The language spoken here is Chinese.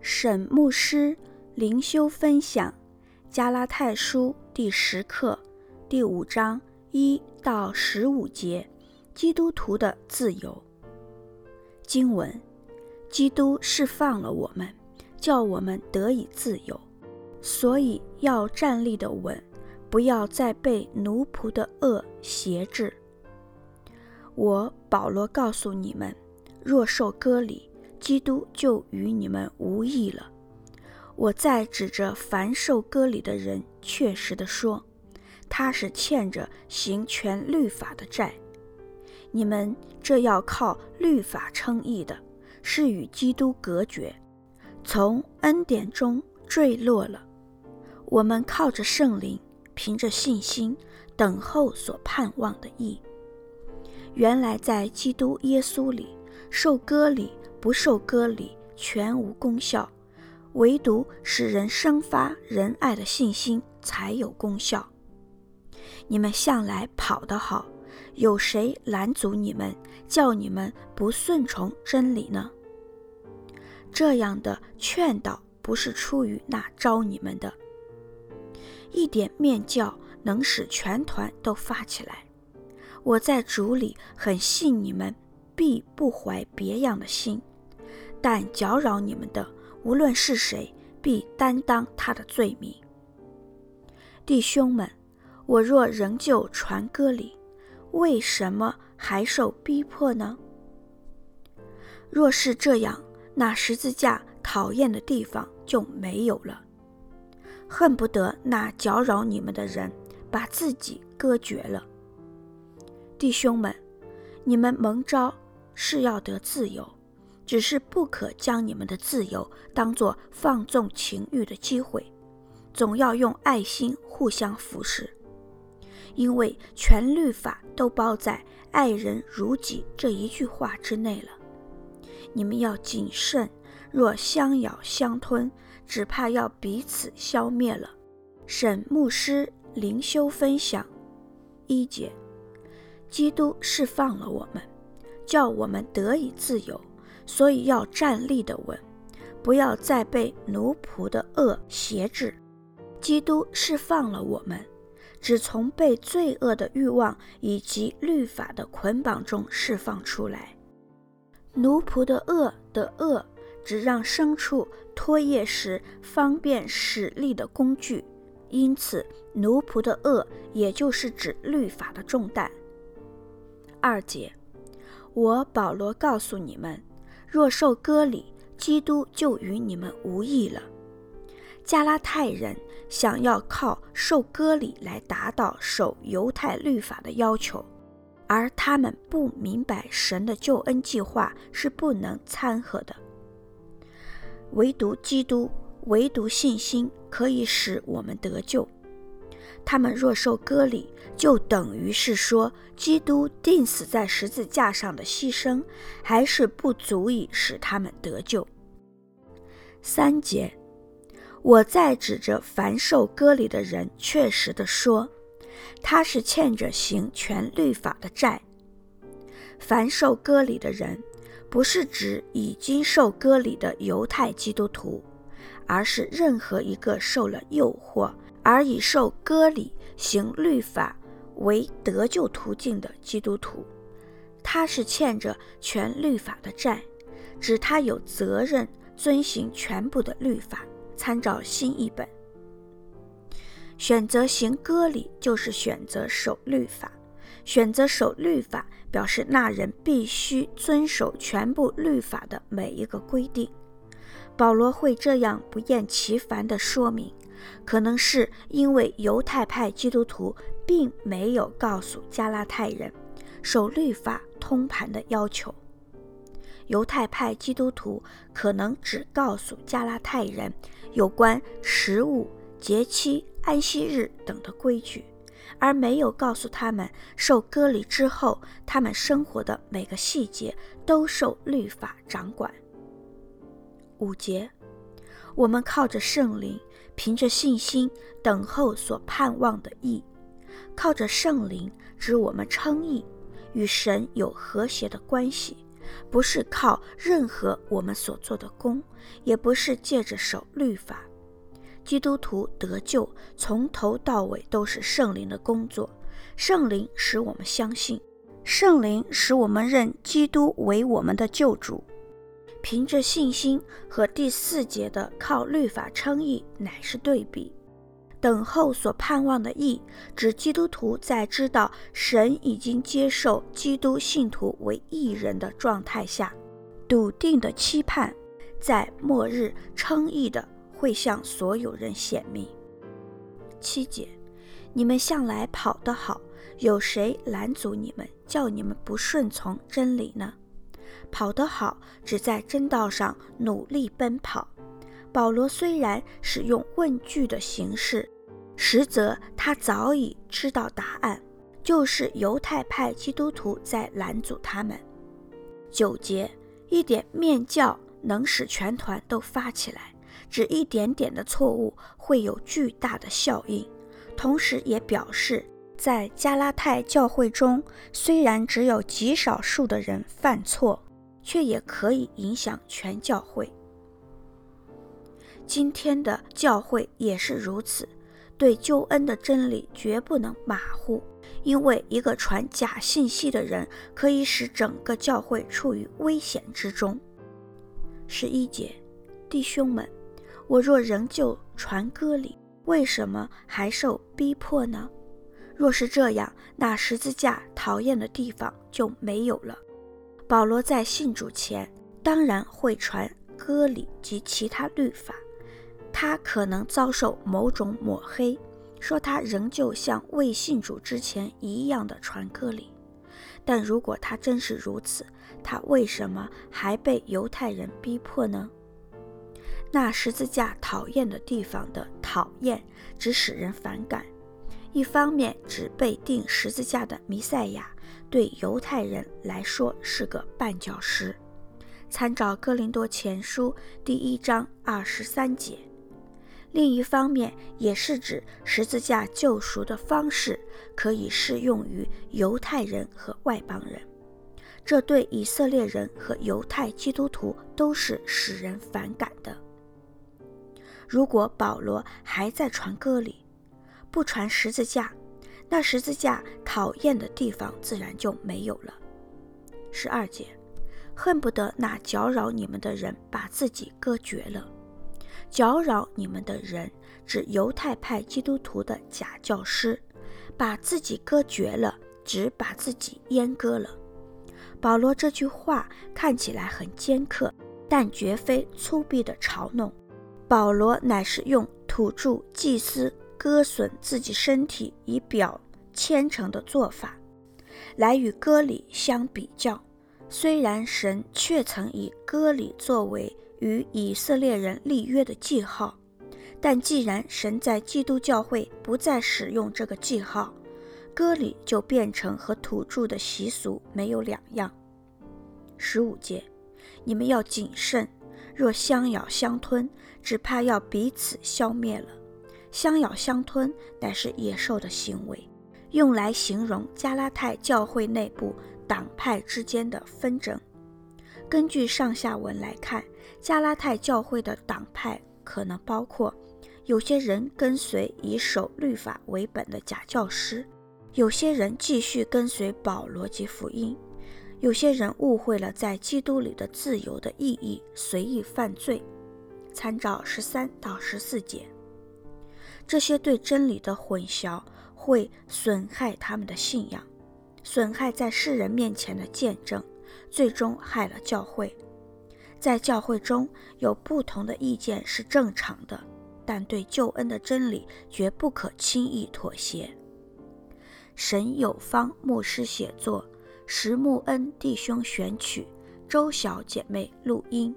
沈牧师灵修分享《加拉太书》第十课第五章一到十五节：基督徒的自由。经文：基督释放了我们，叫我们得以自由，所以要站立的稳，不要再被奴仆的恶挟制。我保罗告诉你们，若受割礼，基督就与你们无异了。我再指着凡受割礼的人，确实地说，他是欠着行全律法的债。你们这要靠律法称义的，是与基督隔绝，从恩典中坠落了。我们靠着圣灵，凭着信心，等候所盼望的义。原来在基督耶稣里，受割礼。不受割礼全无功效，唯独使人生发仁爱的信心才有功效。你们向来跑得好，有谁拦阻你们，叫你们不顺从真理呢？这样的劝导不是出于那招你们的。一点面教能使全团都发起来。我在主里很信你们，必不怀别样的心。但搅扰你们的，无论是谁，必担当他的罪名。弟兄们，我若仍旧传割礼，为什么还受逼迫呢？若是这样，那十字架讨厌的地方就没有了。恨不得那搅扰你们的人把自己割绝了。弟兄们，你们蒙召是要得自由。只是不可将你们的自由当作放纵情欲的机会，总要用爱心互相服侍，因为全律法都包在“爱人如己”这一句话之内了。你们要谨慎，若相咬相吞，只怕要彼此消灭了。沈牧师灵修分享一节：基督释放了我们，叫我们得以自由。所以要站立得稳，不要再被奴仆的恶挟制。基督释放了我们，只从被罪恶的欲望以及律法的捆绑中释放出来。奴仆的恶的恶，只让牲畜拖曳时方便使力的工具，因此奴仆的恶也就是指律法的重担。二节，我保罗告诉你们。若受割礼，基督就与你们无异了。加拉太人想要靠受割礼来达到守犹太律法的要求，而他们不明白神的救恩计划是不能掺和的。唯独基督，唯独信心可以使我们得救。他们若受割礼，就等于是说，基督钉死在十字架上的牺牲，还是不足以使他们得救。三节，我再指着凡受割礼的人，确实的说，他是欠着行全律法的债。凡受割礼的人，不是指已经受割礼的犹太基督徒，而是任何一个受了诱惑。而以受割礼行律法为得救途径的基督徒，他是欠着全律法的债，指他有责任遵行全部的律法。参照新译本，选择行割礼就是选择守律法，选择守律法表示那人必须遵守全部律法的每一个规定。保罗会这样不厌其烦地说明。可能是因为犹太派基督徒并没有告诉加拉太人守律法通盘的要求，犹太派基督徒可能只告诉加拉太人有关食物、节期、安息日等的规矩，而没有告诉他们受割礼之后，他们生活的每个细节都受律法掌管。五节，我们靠着圣灵。凭着信心等候所盼望的义，靠着圣灵，指我们称义，与神有和谐的关系，不是靠任何我们所做的功，也不是借着守律法。基督徒得救，从头到尾都是圣灵的工作。圣灵使我们相信，圣灵使我们认基督为我们的救主。凭着信心和第四节的靠律法称义，乃是对比。等候所盼望的义，指基督徒在知道神已经接受基督信徒为义人的状态下，笃定的期盼，在末日称义的会向所有人显明。七节，你们向来跑得好，有谁拦阻你们，叫你们不顺从真理呢？跑得好，只在真道上努力奔跑。保罗虽然使用问句的形式，实则他早已知道答案，就是犹太派基督徒在拦阻他们。九节，一点面教能使全团都发起来，只一点点的错误会有巨大的效应。同时也表示，在加拉太教会中，虽然只有极少数的人犯错，却也可以影响全教会。今天的教会也是如此，对救恩的真理绝不能马虎，因为一个传假信息的人可以使整个教会处于危险之中。十一节，弟兄们，我若仍旧传割礼，为什么还受逼迫呢？若是这样，那十字架讨厌的地方就没有了。保罗在信主前，当然会传割礼及其他律法。他可能遭受某种抹黑，说他仍旧像未信主之前一样的传割礼。但如果他真是如此，他为什么还被犹太人逼迫呢？那十字架讨厌的地方的讨厌，只使人反感。一方面，指被钉十字架的弥赛亚对犹太人来说是个绊脚石，参照哥林多前书第一章二十三节。另一方面，也是指十字架救赎的方式可以适用于犹太人和外邦人，这对以色列人和犹太基督徒都是使人反感的。如果保罗还在传歌里，不传十字架，那十字架讨厌的地方自然就没有了。十二节，恨不得那搅扰你们的人把自己割绝了。搅扰你们的人，指犹太派基督徒的假教师，把自己割绝了，指把自己阉割了。保罗这句话看起来很尖刻，但绝非粗鄙的嘲弄。保罗乃是用土著祭司割损自己身体以表虔诚的做法，来与割礼相比较。虽然神却曾以割礼作为与以色列人立约的记号，但既然神在基督教会不再使用这个记号，割礼就变成和土著的习俗没有两样。十五节，你们要谨慎，若相咬相吞，只怕要彼此消灭了。相咬相吞乃是野兽的行为，用来形容加拉太教会内部党派之间的纷争。根据上下文来看，加拉太教会的党派可能包括有些人跟随以守律法为本的假教师，有些人继续跟随保罗及福音，有些人误会了在基督里的自由的意义，随意犯罪。参照十三到十四节，这些对真理的混淆会损害他们的信仰，损害在世人面前的见证。最终害了教会。在教会中有不同的意见是正常的，但对救恩的真理绝不可轻易妥协。沈有方牧师写作，石木恩弟兄选曲，周小姐妹录音。